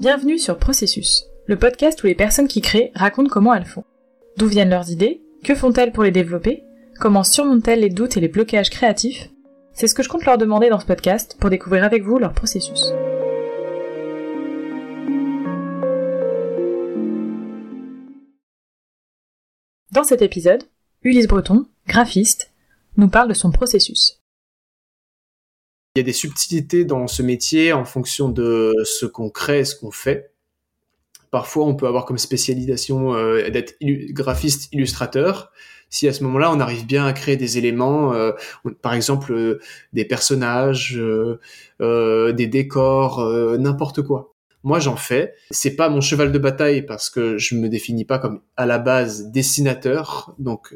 Bienvenue sur Processus, le podcast où les personnes qui créent racontent comment elles font. D'où viennent leurs idées Que font-elles pour les développer Comment surmontent-elles les doutes et les blocages créatifs? C'est ce que je compte leur demander dans ce podcast pour découvrir avec vous leur processus. Dans cet épisode, Ulysse Breton, graphiste, nous parle de son processus. Il y a des subtilités dans ce métier en fonction de ce qu'on crée ce qu'on fait. Parfois, on peut avoir comme spécialisation euh, d'être graphiste illustrateur. Si à ce moment-là, on arrive bien à créer des éléments, euh, par exemple euh, des personnages, des décors, n'importe quoi. Moi, j'en fais. C'est pas mon cheval de bataille parce que je me définis pas comme à la base dessinateur. Donc,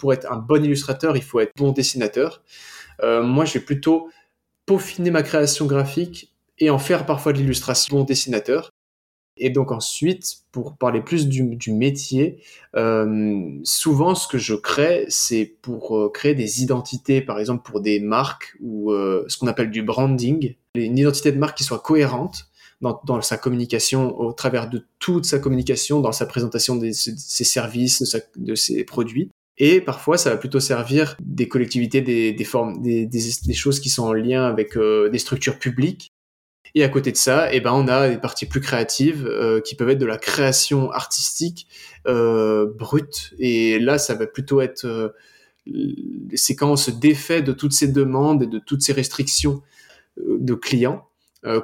pour être un bon illustrateur, il faut être bon dessinateur. Euh, moi, je vais plutôt peaufiner ma création graphique et en faire parfois de l'illustration dessinateur. Et donc ensuite, pour parler plus du, métier, euh, souvent ce que je crée, c'est pour euh, créer des identités, par exemple pour des marques ou ce qu'on appelle du branding, une identité de marque qui soit cohérente dans, sa communication, au travers de toute sa communication, dans sa présentation de ses services, de ses produits. Et parfois, ça va plutôt servir des collectivités, des, formes, des, choses qui sont en lien avec euh, des structures publiques. Et à côté de ça, eh ben, on a des parties plus créatives euh, qui peuvent être de la création artistique euh, brute. Et là, ça va plutôt être c'est quand on se défait de toutes ces demandes et de toutes ces restrictions de clients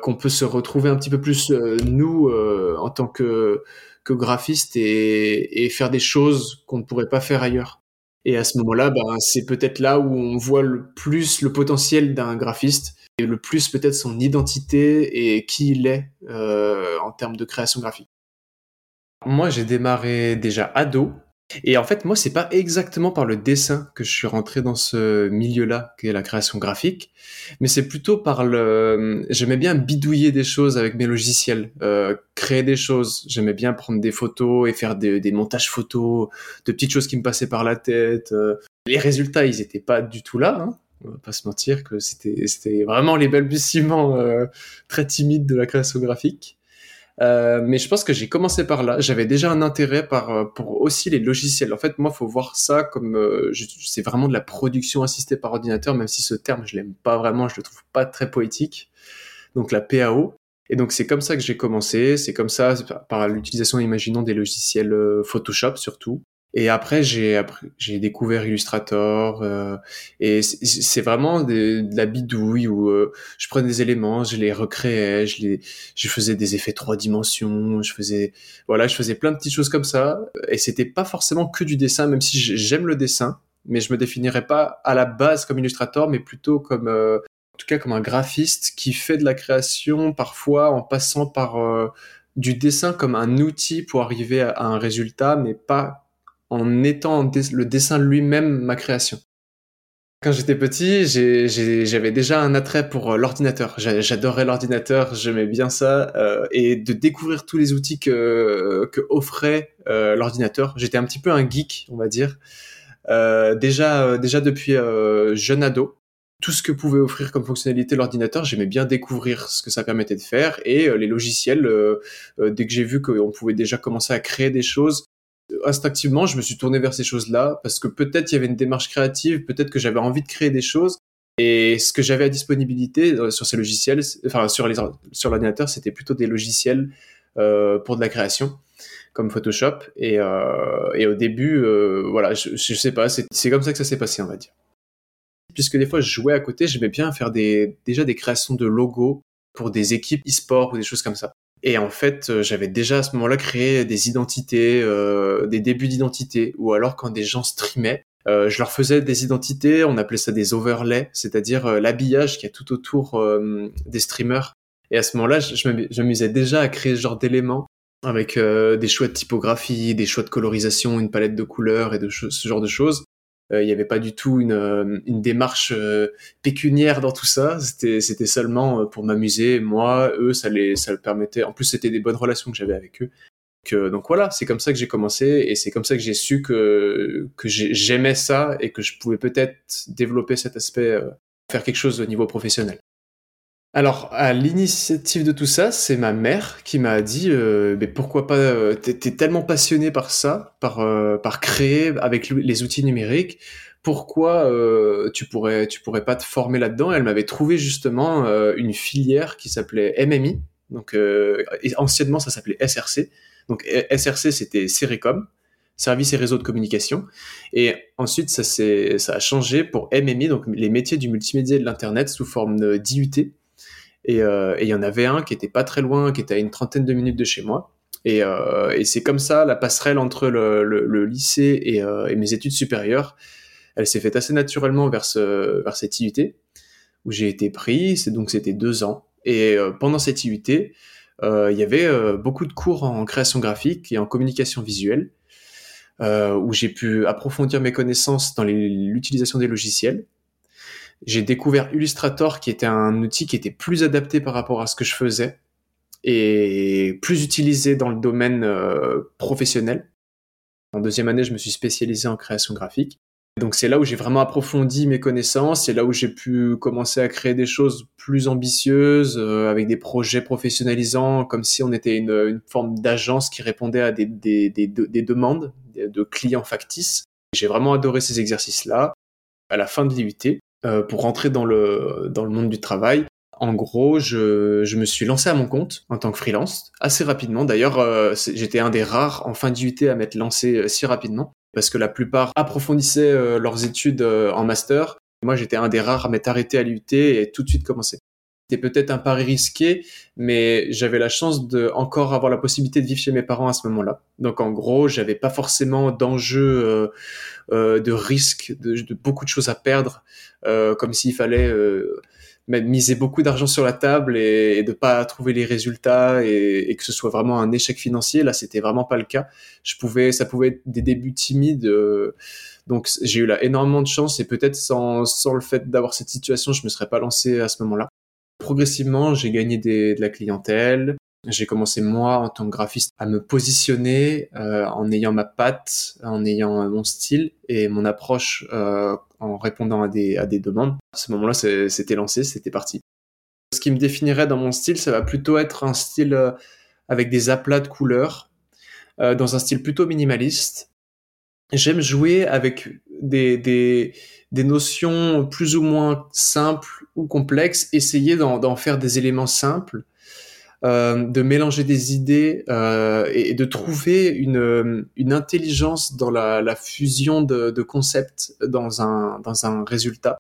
qu'on peut se retrouver un petit peu plus nous en tant que que graphiste et faire des choses qu'on ne pourrait pas faire ailleurs. Et à ce moment-là, ben, c'est peut-être là où on voit le plus le potentiel d'un graphiste et le plus peut-être son identité et qui il est euh, en termes de création graphique. Moi, j'ai démarré déjà ado et en fait, moi, c'est pas exactement par le dessin que je suis rentré dans ce milieu-là, qui est la création graphique, mais c'est plutôt par le. J'aimais bien bidouiller des choses avec mes logiciels, euh, créer des choses. J'aimais bien prendre des photos et faire des, montages photos, de petites choses qui me passaient par la tête. Euh. Les résultats, ils étaient pas du tout là. Hein. On va pas se mentir que c'était c'était vraiment les balbutiements euh, très timides de la création graphique. Euh, mais je pense que j'ai commencé par là. J'avais déjà un intérêt par, euh, pour aussi les logiciels. En fait, moi, faut voir ça comme euh, c'est vraiment de la production assistée par ordinateur, même si ce terme, je l'aime pas vraiment, je le trouve pas très poétique. Donc la PAO. Et donc c'est comme ça que j'ai commencé. C'est comme ça, par l'utilisation, imaginons des logiciels Photoshop surtout. Et après, j'ai j'ai découvert Illustrator euh, et c'est vraiment de, la bidouille où euh, je prenais des éléments, je les recréais, je les, je faisais des effets trois dimensions, je faisais, voilà, je faisais plein de petites choses comme ça. Et c'était pas forcément que du dessin, même si j'aime le dessin, mais je me définirais pas à la base comme illustrator, mais plutôt comme, euh, en tout cas, comme un graphiste qui fait de la création parfois en passant par euh, du dessin comme un outil pour arriver à un résultat, mais pas en étant le dessin lui-même ma création. Quand j'étais petit, j'avais déjà un attrait pour euh, l'ordinateur. J'adorais l'ordinateur, j'aimais bien ça, euh, et de découvrir tous les outils que, que offrait euh, l'ordinateur. J'étais un petit peu un geek, on va dire. déjà, déjà depuis jeune ado, tout ce que pouvait offrir comme fonctionnalité l'ordinateur, j'aimais bien découvrir ce que ça permettait de faire et les logiciels. dès que j'ai vu qu'on pouvait déjà commencer à créer des choses, instinctivement, je me suis tourné vers ces choses-là parce que peut-être il y avait une démarche créative, peut-être que j'avais envie de créer des choses. Et ce que j'avais à disponibilité euh, sur ces logiciels, enfin sur l'ordinateur, c'était plutôt des logiciels euh, pour de la création, comme Photoshop. Et, euh, au début, voilà, je, je sais pas, c'est comme ça que ça s'est passé, on va dire. Puisque des fois, je jouais à côté, j'aimais bien faire des déjà des créations de logos pour des équipes e-sport ou des choses comme ça. Et en fait, euh, j'avais déjà à ce moment-là créé des identités, euh, des débuts d'identité, ou alors quand des gens streamaient, euh, je leur faisais des identités, on appelait ça des overlays, c'est-à-dire euh, l'habillage qui est tout autour euh, des streamers. Et à ce moment-là, je, m'amusais déjà à créer ce genre d'éléments avec des choix de typographie, des choix de colorisation, une palette de couleurs et de ce genre de choses. Euh, il n'y avait pas du tout une, euh, une démarche euh, pécuniaire dans tout ça. C'était, seulement pour m'amuser. Moi, eux, ça les, ça le permettait. En plus, c'était des bonnes relations que j'avais avec eux. Que, donc voilà, c'est comme ça que j'ai commencé et c'est comme ça que j'ai su que, que j'aimais ça et que je pouvais peut-être développer cet aspect, faire quelque chose au niveau professionnel. Alors, à l'initiative de tout ça, c'est ma mère qui m'a dit euh, mais pourquoi pas euh, T'es tellement passionné par ça, par euh, par créer avec les outils numériques. Pourquoi tu pourrais tu pourrais pas te former là-dedans? Elle m'avait trouvé justement une filière qui s'appelait MMI. Donc anciennement ça s'appelait SRC. Donc SRC c'était Cerecom, services et réseaux de communication. Et ensuite ça ça a changé pour MMI, donc les métiers du multimédia et de l'internet sous forme d'IUT. Euh, et il y en avait un qui était pas très loin, qui était à une trentaine de minutes de chez moi. Et, euh, et c'est comme ça la passerelle entre le, le, lycée et, euh, et, mes études supérieures. Elle s'est faite assez naturellement vers, ce, vers cette IUT où j'ai été pris. C'est donc c'était deux ans. Et pendant cette IUT, il y avait beaucoup de cours en création graphique et en communication visuelle. où j'ai pu approfondir mes connaissances dans l'utilisation des logiciels j'ai découvert Illustrator qui était un outil qui était plus adapté par rapport à ce que je faisais et plus utilisé dans le domaine euh, professionnel. En deuxième année, je me suis spécialisé en création graphique. Donc c'est là où j'ai vraiment approfondi mes connaissances, c'est là où j'ai pu commencer à créer des choses plus ambitieuses, euh, avec des projets professionnalisants, comme si on était une, forme d'agence qui répondait à des, des demandes de clients factices. J'ai vraiment adoré ces exercices-là. À la fin de l'IUT, euh, pour rentrer dans le, dans le monde du travail. En gros, je, je me suis lancé à mon compte en tant que freelance assez rapidement. D'ailleurs, euh, j'étais un des rares en fin d'UT à m'être lancé euh, si rapidement parce que la plupart approfondissaient leurs études en master. Moi, j'étais un des rares à m'être arrêté à l'UT et tout de suite commencer. C'était peut-être un pari risqué, mais j'avais la chance de encore avoir la possibilité de vivre chez mes parents à ce moment-là. Donc en gros, j'avais pas forcément d'enjeu, euh, euh, de risque, de, beaucoup de choses à perdre, euh, comme s'il fallait miser beaucoup d'argent sur la table et, et, de pas trouver les résultats et, que ce soit vraiment un échec financier. Là, c'était vraiment pas le cas. Je pouvais, ça pouvait être des débuts timides. Donc j'ai eu là énormément de chance et peut-être sans, sans le fait d'avoir cette situation, je me serais pas lancé à ce moment-là progressivement, j'ai gagné de la clientèle. J'ai commencé moi en tant que graphiste à me positionner euh, en ayant ma patte, en ayant mon style et mon approche euh, en répondant à des, à des demandes. À ce moment-là, c'était lancé, c'était parti. Ce qui me définirait dans mon style, ça va plutôt être un style euh, avec des aplats de couleurs, euh, dans un style plutôt minimaliste. J'aime jouer avec des, des, notions plus ou moins simples ou complexes, essayer d'en faire des éléments simples, euh, de mélanger des idées euh, et, de trouver une, une intelligence dans la, fusion de, concepts dans un, dans un résultat.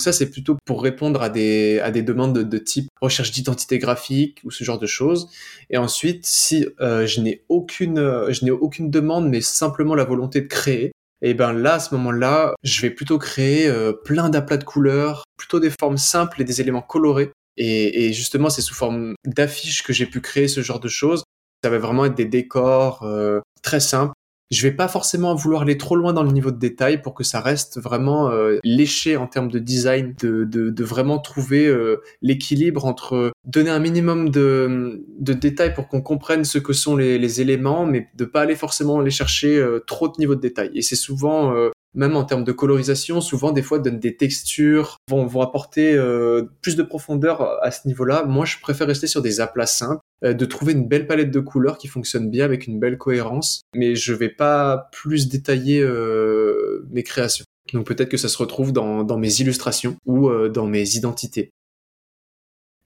Ça, c'est plutôt pour répondre à des, à des demandes de, de type recherche d'identité graphique ou ce genre de choses. Et ensuite, si euh, je n'ai aucune, je n'ai aucune demande, mais simplement la volonté de créer, et ben là, à ce moment-là, je vais plutôt créer euh, plein d'aplats de couleurs, plutôt des formes simples et des éléments colorés. Et, et justement, c'est sous forme d'affiches que j'ai pu créer ce genre de choses. Ça va vraiment être des décors euh, très simples je vais pas forcément vouloir aller trop loin dans le niveau de détail pour que ça reste vraiment euh, léché en termes de design, de, de, de vraiment trouver euh, l'équilibre entre donner un minimum de, de détails pour qu'on comprenne ce que sont les, les, éléments, mais de pas aller forcément aller chercher euh, trop de niveau de détail. Et c'est souvent même en termes de colorisation, souvent des fois donnent des textures, vont, vont apporter euh, plus de profondeur à ce niveau-là. Moi, je préfère rester sur des aplats simples, euh, de trouver une belle palette de couleurs qui fonctionne bien avec une belle cohérence, mais je vais pas plus détailler euh, mes créations. Donc peut-être que ça se retrouve dans, dans mes illustrations ou dans mes identités.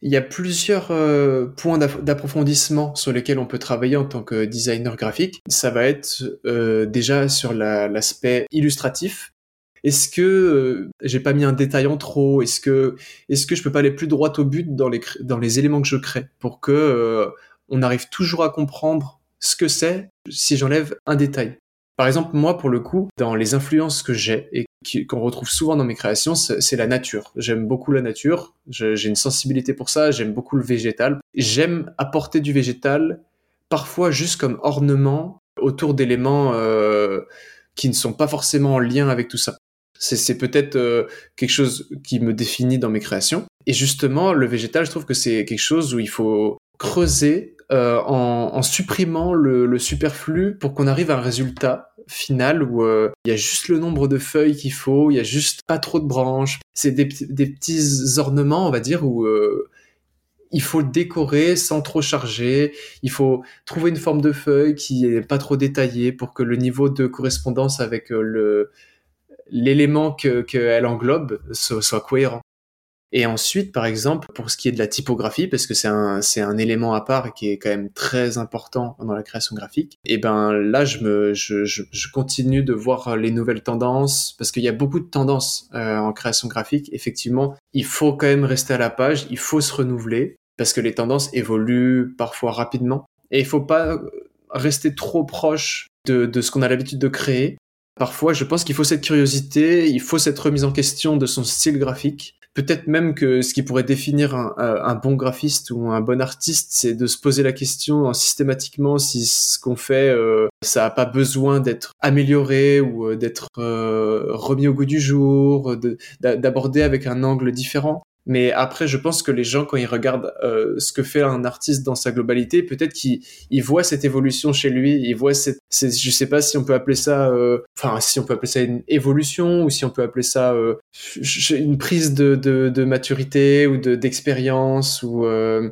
Il y a plusieurs euh, points d'approfondissement sur lesquels on peut travailler en tant que designer graphique. Ça va être euh, déjà sur l'aspect illustratif. Est-ce que euh, j'ai pas mis un détail en trop Est-ce que est-ce que je peux pas aller plus droit au but dans les dans les éléments que je crée pour que on arrive toujours à comprendre ce que c'est si j'enlève un détail? Par exemple, moi, pour le coup, dans les influences que j'ai et qu'on retrouve souvent dans mes créations, c'est la nature. J'aime beaucoup la nature, j'ai une sensibilité pour ça, j'aime beaucoup le végétal. J'aime apporter du végétal, parfois juste comme ornement, autour d'éléments euh, qui ne sont pas forcément en lien avec tout ça. C'est peut-être euh, quelque chose qui me définit dans mes créations. Et justement, le végétal, je trouve que c'est quelque chose où il faut creuser euh, en, supprimant le, superflu pour qu'on arrive à un résultat final où euh, il y a juste le nombre de feuilles qu'il faut, il y a juste pas trop de branches. C'est des, des, petits ornements, on va dire, où euh, il faut décorer sans trop charger. Il faut trouver une forme de feuille qui est pas trop détaillée pour que le niveau de correspondance avec euh, le l'élément qu'elle englobe soit cohérent. Et ensuite, par exemple, pour ce qui est de la typographie, parce que c'est un, un élément à part qui est quand même très important dans la création graphique, et ben là, je me, je, je, je continue de voir les nouvelles tendances, parce qu'il y a beaucoup de tendances euh, en création graphique. Effectivement, il faut quand même rester à la page, il faut se renouveler, parce que les tendances évoluent parfois rapidement. Et il faut pas rester trop proche de, de ce qu'on a l'habitude de créer. Parfois, je pense qu'il faut cette curiosité, il faut cette remise en question de son style graphique peut-être même que ce qui pourrait définir un, un, bon graphiste ou un bon artiste, c'est de se poser la question systématiquement si ce qu'on fait, euh, ça n'a pas besoin d'être amélioré ou euh, d'être euh, remis au goût du jour, d'aborder avec un angle différent. Mais après, je pense que les gens, quand ils regardent euh, ce que fait un artiste dans sa globalité, peut-être qu'ils voient cette évolution chez lui, ils voient cette, je sais pas si on peut appeler ça, euh, enfin, si on peut appeler ça une évolution ou si on peut appeler ça euh, une prise de, de, de maturité ou de d'expérience ou euh,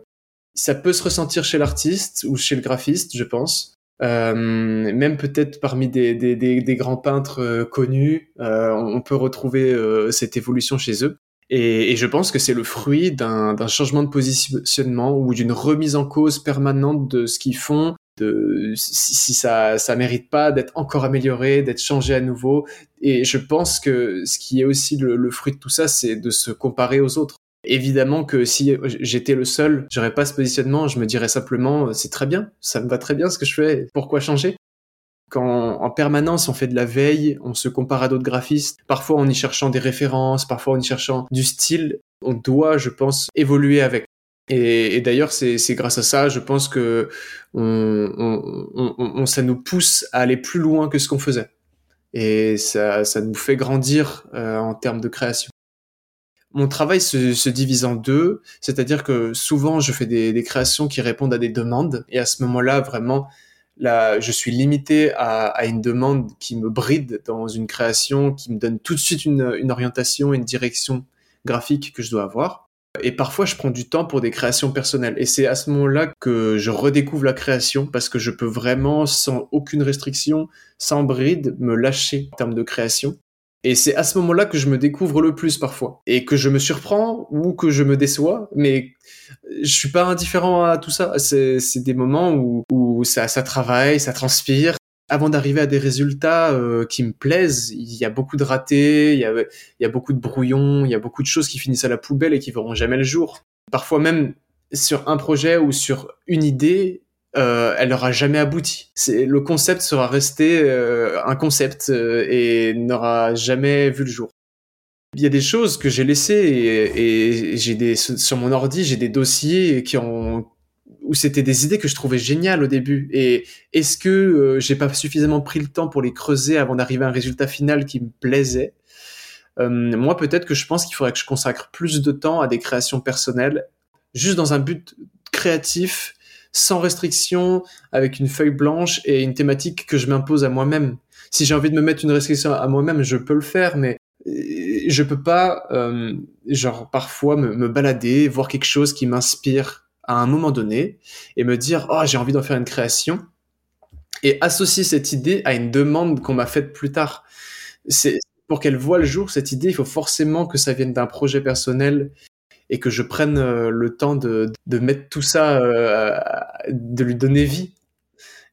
ça peut se ressentir chez l'artiste ou chez le graphiste, je pense. Euh, même peut-être parmi des, des, des, des, grands peintres connus, on peut retrouver cette évolution chez eux. Et, je pense que c'est le fruit d'un changement de positionnement ou d'une remise en cause permanente de ce qu'ils font, de si, ça ça mérite pas d'être encore amélioré, d'être changé à nouveau. Et je pense que ce qui est aussi le, fruit de tout ça, c'est de se comparer aux autres. Évidemment que si j'étais le seul, j'aurais pas ce positionnement, je me dirais simplement c'est très bien, ça me va très bien ce que je fais, pourquoi changer? Quand en permanence on fait de la veille, on se compare à d'autres graphistes, parfois en y cherchant des références, parfois en y cherchant du style, on doit, je pense, évoluer avec. Et, d'ailleurs, c'est grâce à ça, je pense que ça nous pousse à aller plus loin que ce qu'on faisait. Et ça, ça nous fait grandir euh, en termes de création. Mon travail se, se divise en deux, c'est-à-dire que souvent je fais des créations qui répondent à des demandes, et à ce moment-là, vraiment, là, je suis limité à, une demande qui me bride dans une création, qui me donne tout de suite une, une orientation, une direction graphique que je dois avoir. Et parfois, je prends du temps pour des créations personnelles. Et c'est à ce moment-là que je redécouvre la création parce que je peux vraiment, sans aucune restriction, sans bride, me lâcher en termes de création. Et c'est à ce moment-là que je me découvre le plus parfois. Et que je me surprends ou que je me déçois, mais je suis pas indifférent à tout ça. C'est, des moments où, ça, ça travaille, ça transpire. Avant d'arriver à des résultats euh, qui me plaisent, il y a beaucoup de ratés, il y a, il y a beaucoup de brouillons, il y a beaucoup de choses qui finissent à la poubelle et qui verront jamais le jour. Parfois même sur un projet ou sur une idée, euh, elle n'aura jamais abouti. Le concept sera resté euh, un concept euh, et n'aura jamais vu le jour. Il y a des choses que j'ai laissées et, et j'ai des sur mon ordi j'ai des dossiers qui ont où c'était des idées que je trouvais géniales au début. Et est-ce que euh, j'ai pas suffisamment pris le temps pour les creuser avant d'arriver à un résultat final qui me plaisait? Moi, peut-être que je pense qu'il faudrait que je consacre plus de temps à des créations personnelles, juste dans un but créatif sans restriction, avec une feuille blanche et une thématique que je m'impose à moi-même. Si j'ai envie de me mettre une restriction à moi-même, je peux le faire, mais euh, je peux pas, euh, genre parfois me, me, balader, voir quelque chose qui m'inspire à un moment donné et me dire oh j'ai envie d'en faire une création et associer cette idée à une demande qu'on m'a faite plus tard. C'est pour qu'elle voit le jour cette idée, il faut forcément que ça vienne d'un projet personnel et que je prenne euh, le temps de, de mettre tout ça, euh, de lui donner vie.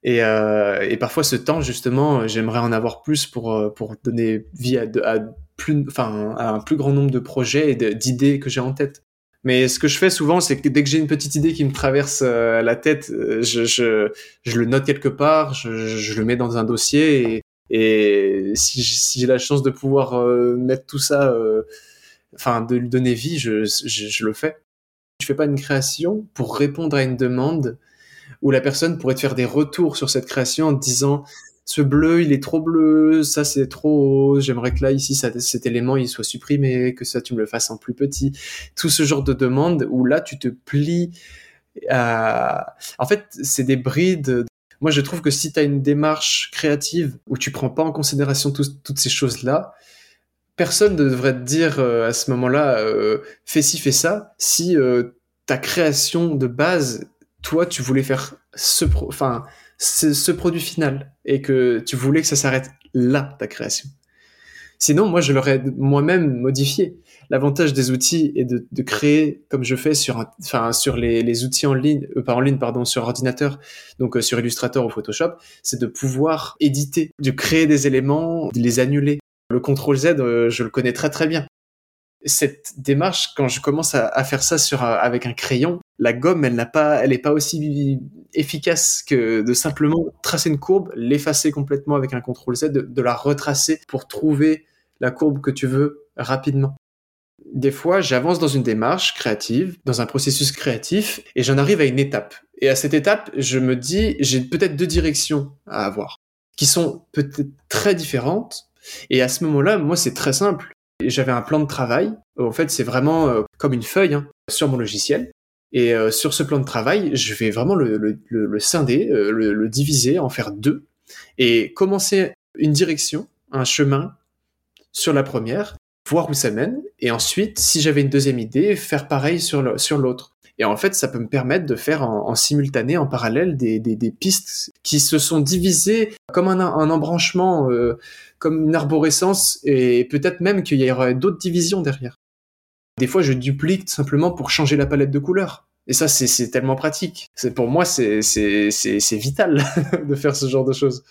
Et, euh, et, parfois, ce temps, justement, j'aimerais en avoir plus pour, pour donner vie à, à, plus, enfin, à un plus grand nombre de projets et d'idées que j'ai en tête. Mais ce que je fais souvent, c'est que dès que j'ai une petite idée qui me traverse la tête, je, je, je, le note quelque part, je, je, le mets dans un dossier et, et si, si j'ai la chance de pouvoir mettre tout ça enfin de lui donner vie, je, je, le fais. Je fais pas une création pour répondre à une demande où la personne pourrait te faire des retours sur cette création en te disant ce bleu il est trop bleu, ça c'est trop haut, j'aimerais que là ici cet élément il soit supprimé, que ça tu me le fasses en plus petit. Tout ce genre de demande où là tu te plies à... En fait c'est des brides moi, je trouve que si tu as une démarche créative où tu prends pas en considération toutes ces choses-là, personne ne devrait te dire euh, à ce moment-là, euh, fais ci, fais ça, si euh, ta création de base, toi, tu voulais faire ce, ce, produit final et que tu voulais que ça s'arrête là, ta création. Sinon, moi, je l'aurais moi-même modifié. L'avantage des outils est de, créer, comme je fais sur, enfin, sur les, les, outils en ligne, pas en ligne, pardon, sur ordinateur, donc sur Illustrator ou Photoshop, c'est de pouvoir éditer, de créer des éléments, de les annuler. Le CTRL Z, euh, je le connais très très bien cette démarche, quand je commence à, faire ça avec un crayon, la gomme, elle n'a pas, elle est pas aussi efficace que de simplement tracer une courbe, l'effacer complètement avec un contrôle Z, de, la retracer pour trouver la courbe que tu veux rapidement. Des fois, j'avance dans une démarche créative, dans un processus créatif, et j'en arrive à une étape. Et à cette étape, je me dis, j'ai peut-être deux directions à avoir, qui sont peut-être très différentes. Et à ce moment-là, moi, c'est très simple. J'avais un plan de travail. En fait, c'est vraiment euh, comme une feuille hein, sur mon logiciel. Et euh, sur ce plan de travail, je vais vraiment le, scinder, euh, le, diviser, en faire deux, et commencer une direction, un chemin sur la première, voir où ça mène, et ensuite, si j'avais une deuxième idée, faire pareil sur l'autre. Et en fait, ça peut me permettre de faire en, simultané, en parallèle, des, pistes qui se sont divisées comme un, embranchement, euh, comme une arborescence, et peut-être même qu'il y aurait d'autres divisions derrière. Des fois, je duplique simplement pour changer la palette de couleurs. Et ça, c'est tellement pratique. Pour moi, c'est vital de faire ce genre de choses.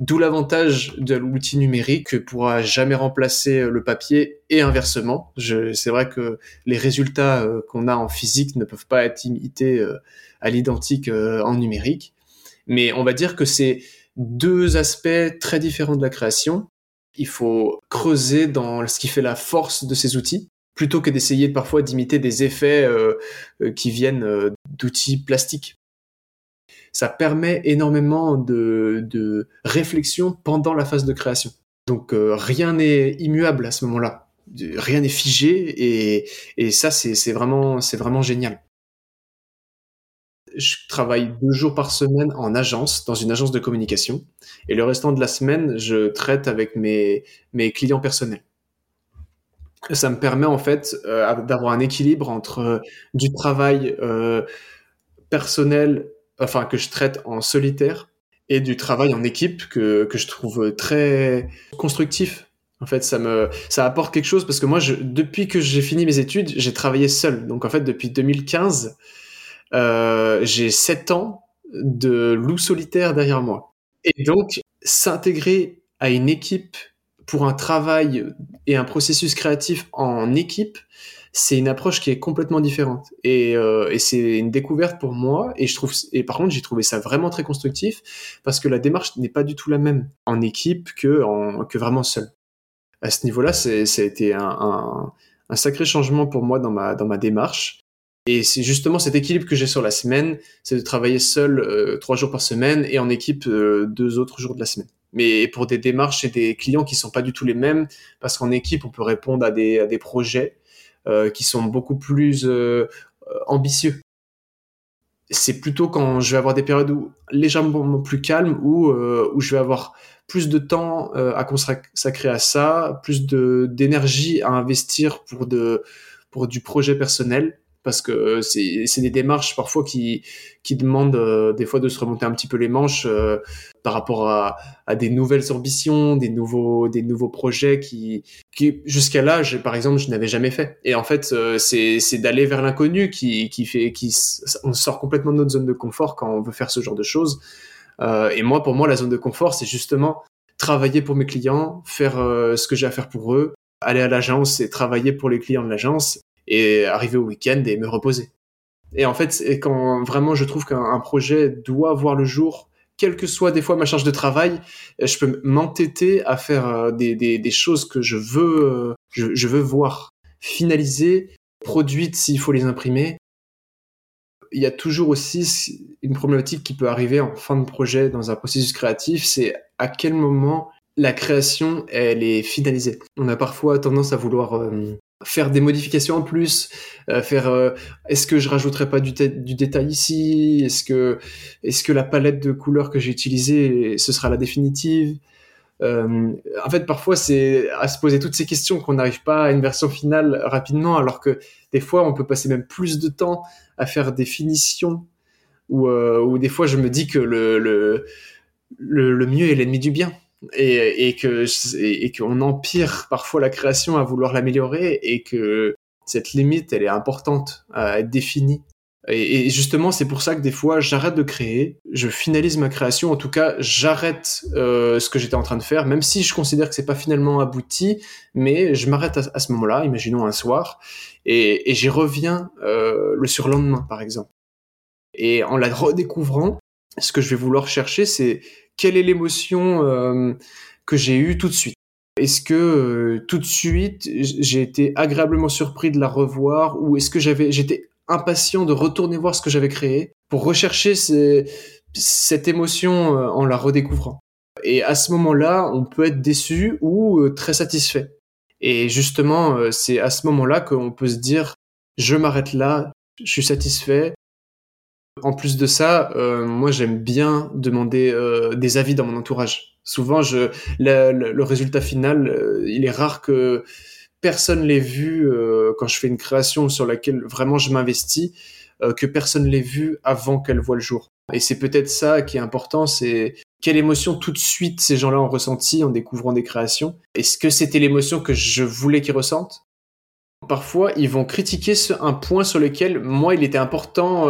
D'où l'avantage de l'outil numérique que pourra jamais remplacer euh, le papier et inversement. C'est vrai que les résultats euh, qu'on a en physique ne peuvent pas être imités euh, à l'identique en numérique. Mais on va dire que c'est deux aspects très différents de la création. Il faut creuser dans ce qui fait la force de ces outils plutôt que d'essayer parfois d'imiter des effets qui viennent d'outils plastiques ça permet énormément de, réflexion pendant la phase de création. Donc euh, rien n'est immuable à ce moment-là, rien n'est figé et, ça c'est vraiment génial. Je travaille deux jours par semaine en agence, dans une agence de communication, et le restant de la semaine, je traite avec mes, mes clients personnels. Ça me permet en fait euh, d'avoir un équilibre entre euh, du travail personnel enfin que je traite en solitaire et du travail en équipe que, que je trouve très constructif. En fait, ça me ça apporte quelque chose parce que moi, depuis que j'ai fini mes études, j'ai travaillé seul. Donc en fait, depuis 2015, euh, j'ai 7 ans de loup solitaire derrière moi. Et donc, s'intégrer à une équipe pour un travail et un processus créatif en équipe, c'est une approche qui est complètement différente. Et, euh, et c'est une découverte pour moi. Et je trouve et par contre j'ai trouvé ça vraiment très constructif parce que la démarche n'est pas du tout la même en équipe que en, que vraiment seul à ce niveau-là ça a été un, un, sacré changement pour moi dans ma dans ma démarche. Et c'est justement cet équilibre que j'ai sur la semaine c'est de travailler seul euh, trois jours par semaine et en équipe euh, deux autres jours de la semaine. Mais pour des démarches et des clients qui sont pas du tout les mêmes parce qu'en équipe on peut répondre à des à des projets qui sont beaucoup plus euh, ambitieux. C'est plutôt quand je vais avoir des périodes où, légèrement plus calmes où, euh, où je vais avoir plus de temps à consacrer à ça, plus d'énergie à investir pour de pour du projet personnel parce que euh, c'est des démarches parfois qui, qui demandent euh, des fois de se remonter un petit peu les manches euh, par rapport à, à, des nouvelles ambitions, des nouveaux, des nouveaux projets qui, jusqu'à là, par exemple, je n'avais jamais fait. Et en fait, c'est d'aller vers l'inconnu qui, qui fait, qui, on sort complètement de notre zone de confort quand on veut faire ce genre de choses. et moi, pour moi, la zone de confort, c'est justement travailler pour mes clients, faire ce que j'ai à faire pour eux, aller à l'agence et travailler pour les clients de l'agence et arriver au week-end et me reposer. Et en fait, quand vraiment je trouve qu'un projet doit voir le jour, quelle que soit des fois ma charge de travail, je peux m'entêter à faire euh, des, des, choses que je veux, euh, je veux voir finalisées, produites s'il faut les imprimer. Il y a toujours aussi une problématique qui peut arriver en fin de projet dans un processus créatif, c'est à quel moment la création elle est finalisée. On a parfois tendance à vouloir euh, faire des modifications en plus, euh, faire euh, est-ce que je rajouterai pas du, détail ici, est-ce que est-ce que la palette de couleurs que j'ai utilisée ce sera la définitive? en fait, parfois, c'est à se poser toutes ces questions qu'on n'arrive pas à une version finale rapidement, alors que des fois, on peut passer même plus de temps à faire des finitions, ou des fois, je me dis que le, le, le mieux est l'ennemi du bien et, que et, qu'on empire parfois la création à vouloir l'améliorer et que cette limite elle est importante à être définie. Et, justement c'est pour ça que des fois j'arrête de créer je finalise ma création en tout cas j'arrête euh, ce que j'étais en train de faire même si je considère que c'est pas finalement abouti mais je m'arrête à, ce moment-là imaginons un soir et, et j'y reviens euh, le surlendemain par exemple. Et en la redécouvrant ce que je vais vouloir chercher c'est quelle est l'émotion euh, que j'ai eue tout de suite Est-ce que euh, tout de suite j'ai été agréablement surpris de la revoir ou est-ce que j'avais j'étais impatient de retourner voir ce que j'avais créé pour rechercher cette émotion euh, en la redécouvrant? Et à ce moment-là, on peut être déçu ou très satisfait. Et justement, c'est à ce moment-là qu'on peut se dire je m'arrête là, je suis satisfait, en plus de ça, euh, moi j'aime bien demander euh, des avis dans mon entourage. Souvent, le, résultat final, euh, il est rare que personne l'ait vu quand je fais une création sur laquelle vraiment je m'investis, que personne l'ait vu avant qu'elle voit le jour. Et c'est peut-être ça qui est important, c'est quelle émotion tout de suite ces gens-là ont ressenti en découvrant des créations. Est-ce que c'était l'émotion que je voulais qu'ils ressentent? Parfois, ils vont critiquer un point sur lequel moi, il était important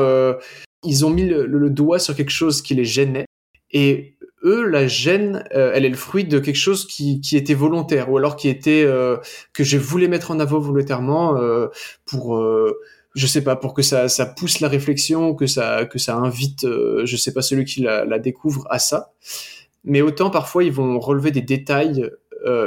ils ont mis le, doigt sur quelque chose qui les gênait. Et eux, la gêne, euh, elle est le fruit de quelque chose qui, qui était volontaire, ou alors qui était euh, que je voulais mettre en avant volontairement euh, pour, je sais pas, pour que ça, ça pousse la réflexion, que ça, que ça invite, je sais pas, celui qui la, la, découvre à ça. Mais autant parfois ils vont relever des détails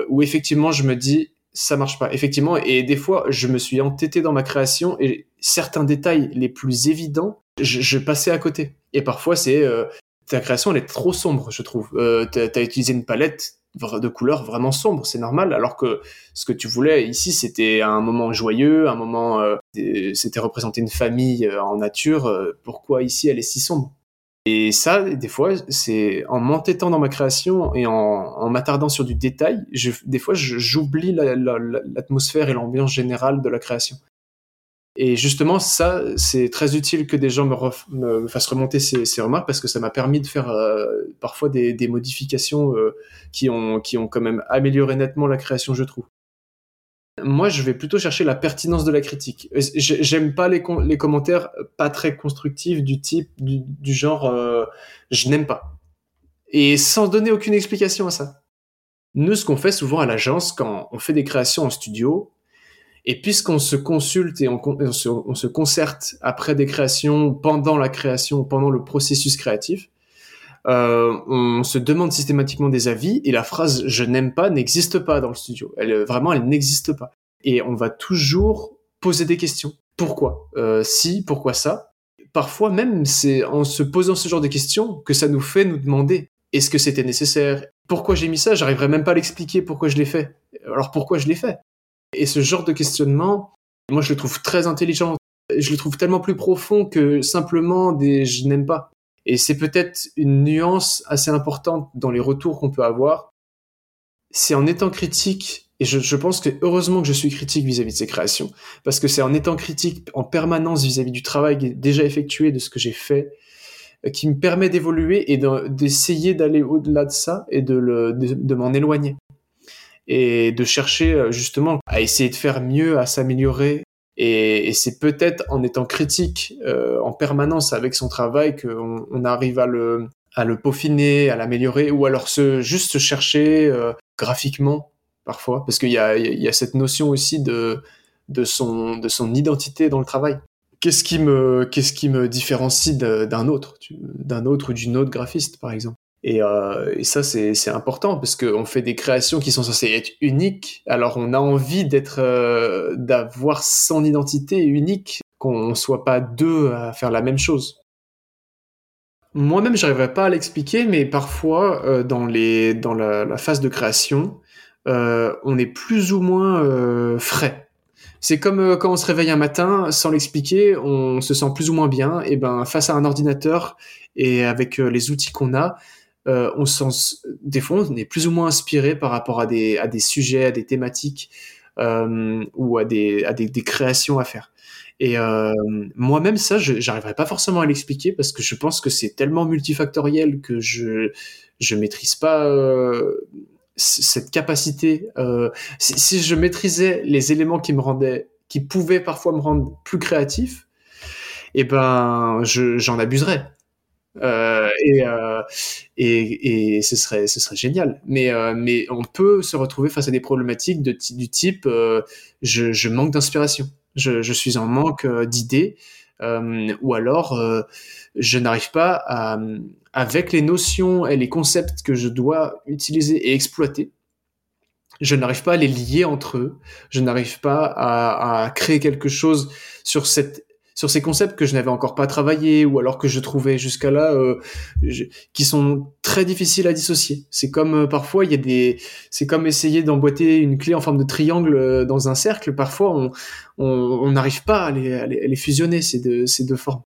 où effectivement je me dis ça marche pas. Effectivement, et des fois je me suis entêté dans ma création et certains détails les plus évidents je, passais à côté. Et parfois, c'est euh, ta création, elle est trop sombre, je trouve. Euh, tu as, utilisé une palette de couleurs vraiment sombre, c'est normal. Alors que ce que tu voulais ici, c'était un moment joyeux, un moment, euh, c'était représenter une famille en nature. pourquoi ici, elle est si sombre? Et ça, des fois, c'est en m'entêtant dans ma création et en, m'attardant sur du détail, je, des fois, j'oublie l'atmosphère et l'ambiance générale de la création. Et justement, ça, c'est très utile que des gens me, fassent remonter ces, remarques parce que ça m'a permis de faire euh, parfois des, modifications euh, qui, ont, qui ont quand même amélioré nettement la création, je trouve. Moi, je vais plutôt chercher la pertinence de la critique. J'aime pas les, commentaires pas très constructifs du type, du, genre euh, je n'aime pas. Et sans donner aucune explication à ça. Nous, ce qu'on fait souvent à l'agence quand on fait des créations en studio, et puisqu'on se consulte et on, se, concerte après des créations, pendant la création, pendant le processus créatif, euh, on se demande systématiquement des avis et la phrase je n'aime pas n'existe pas dans le studio. Elle vraiment elle n'existe pas. Et on va toujours poser des questions. Pourquoi? Euh, Si, pourquoi ça? Parfois même c'est en se posant ce genre de questions que ça nous fait nous demander est-ce que c'était nécessaire? Pourquoi j'ai mis ça? J'arriverai même pas à l'expliquer pourquoi je l'ai fait. Alors pourquoi je l'ai fait? Et ce genre de questionnement, moi je le trouve très intelligent. Je le trouve tellement plus profond que simplement des je n'aime pas. Et c'est peut-être une nuance assez importante dans les retours qu'on peut avoir. C'est en étant critique, et je, pense que heureusement que je suis critique vis-à-vis de ces créations, parce que c'est en étant critique en permanence vis-à-vis du travail déjà effectué, de ce que j'ai fait, euh, qui me permet d'évoluer et d'essayer d'aller au-delà de ça et de m'en éloigner et de chercher euh, justement à essayer de faire mieux, à s'améliorer. Et, c'est peut-être en étant critique euh, en permanence avec son travail qu'on on arrive à le, à le peaufiner, à l'améliorer, ou alors se, juste se chercher euh, graphiquement parfois, parce qu'il y a, il y a cette notion aussi de, de, son, de son identité dans le travail. Qu'est-ce qui me, qu'est-ce qui me différencie d'un autre, d'un autre ou d'une autre graphiste, par exemple? Et, euh, et, ça, c'est important parce qu'on fait des créations qui sont censées être uniques. Alors, on a envie d'être, euh, d'avoir son identité unique, qu'on soit pas deux à faire la même chose. Moi-même, j'arriverai pas à l'expliquer, mais parfois, euh, dans les, dans la, la, phase de création, euh, on est plus ou moins euh, frais. C'est comme euh, quand on se réveille un matin, sans l'expliquer, on se sent plus ou moins bien. Et ben, face à un ordinateur et avec les outils qu'on a, euh, on sens, des fois, on est plus ou moins inspiré par rapport à des, sujets, à des thématiques euh, ou à, des, créations à faire. Et euh, moi-même, ça, je n'arriverai pas forcément à l'expliquer parce que je pense que c'est tellement multifactoriel que je je maîtrise pas euh, cette capacité. Euh, si, si, je maîtrisais les éléments qui me rendaient, qui pouvaient parfois me rendre plus créatif, eh ben, j'en abuserais. Euh, et, euh, et, et, ce serait ce serait génial. Mais euh, mais on peut se retrouver face à des problématiques du type je, manque d'inspiration. Je, suis en manque d'idées. Ou alors je n'arrive pas à avec les notions et les concepts que je dois utiliser et exploiter je n'arrive pas à les lier entre eux. Je n'arrive pas à, à créer quelque chose sur cette sur ces concepts que je n'avais encore pas travaillé ou alors que je trouvais jusqu'à là euh, qui sont très difficiles à dissocier. C'est comme euh, parfois il y a des, c'est comme essayer d'emboîter une clé en forme de triangle euh, dans un cercle. Parfois on n'arrive pas à les, à les, fusionner ces deux, ces deux formes.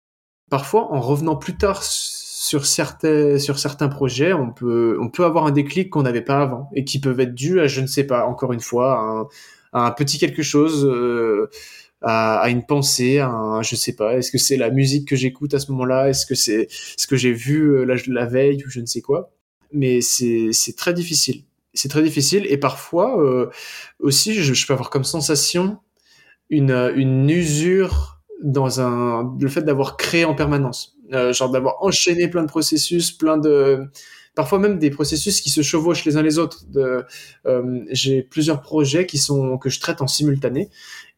Parfois en revenant plus tard sur certains sur certains projets, on peut on peut avoir un déclic qu'on n'avait pas avant et qui peuvent être dus à je ne sais pas encore une fois un, à un petit quelque chose. Euh, à, à, une pensée, à un, je sais pas, est-ce que c'est la musique que j'écoute à ce moment-là, est-ce que c'est ce que j'ai vu euh, la, veille ou je ne sais quoi? Mais c'est très difficile. C'est très difficile et parfois euh, aussi je, je, peux avoir comme sensation une, une usure dans un le fait d'avoir créé en permanence, euh, genre d'avoir enchaîné plein de processus, plein de parfois même des processus qui se chevauchent les uns les autres. Euh, j'ai plusieurs projets qui sont que je traite en simultané.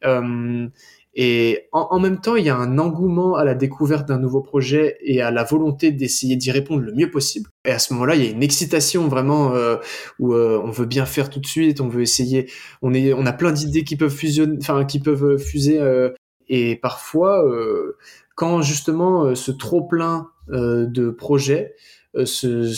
Euh, et en, même temps, il y a un engouement à la découverte d'un nouveau projet et à la volonté d'essayer d'y répondre le mieux possible. Et à ce moment-là, il y a une excitation vraiment euh, où on veut bien faire tout de suite, on veut essayer. On a plein d'idées qui peuvent fusionner, enfin qui peuvent fuser. Et parfois, quand justement ce trop plein de projets euh,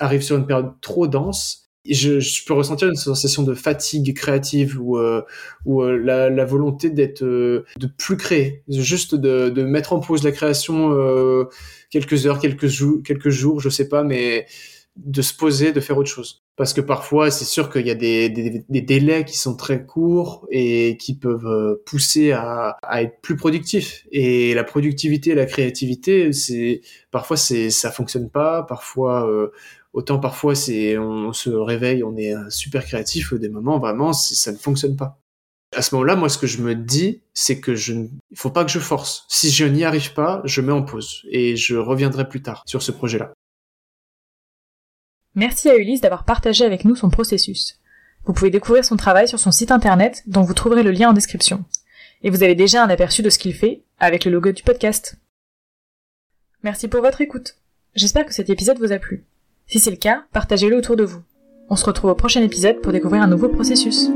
arrive sur une période trop dense, je, je, peux ressentir une sensation de fatigue créative ou, euh, ou euh, la, la, volonté d'être euh, de plus créer, juste de, de, mettre en pause la création euh, quelques heures, quelques jours, quelques jours, je sais pas, mais de se poser, de faire autre chose. Parce que parfois, c'est sûr qu'il y a des, des, des, délais qui sont très courts et qui peuvent euh, pousser à, à, être plus productif. Et la productivité la créativité, c'est parfois c'est ça fonctionne pas. Parfois, euh, autant parfois c'est on se réveille, on est super créatif. Des moments vraiment, ça ne fonctionne pas. À ce moment-là, moi, ce que je me dis, c'est que je, il faut pas que je force. Si je n'y arrive pas, je mets en pause et je reviendrai plus tard sur ce projet-là. Merci à Ulysse d'avoir partagé avec nous son processus. Vous pouvez découvrir son travail sur son site internet dont vous trouverez le lien en description. Et vous avez déjà un aperçu de ce qu'il fait avec le logo du podcast. Merci pour votre écoute. J'espère que cet épisode vous a plu. Si c'est le cas, partagez-le autour de vous. On se retrouve au prochain épisode pour découvrir un nouveau processus.